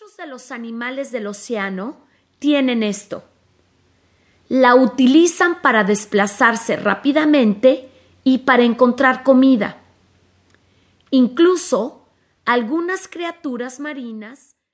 Muchos de los animales del océano tienen esto. La utilizan para desplazarse rápidamente y para encontrar comida. Incluso algunas criaturas marinas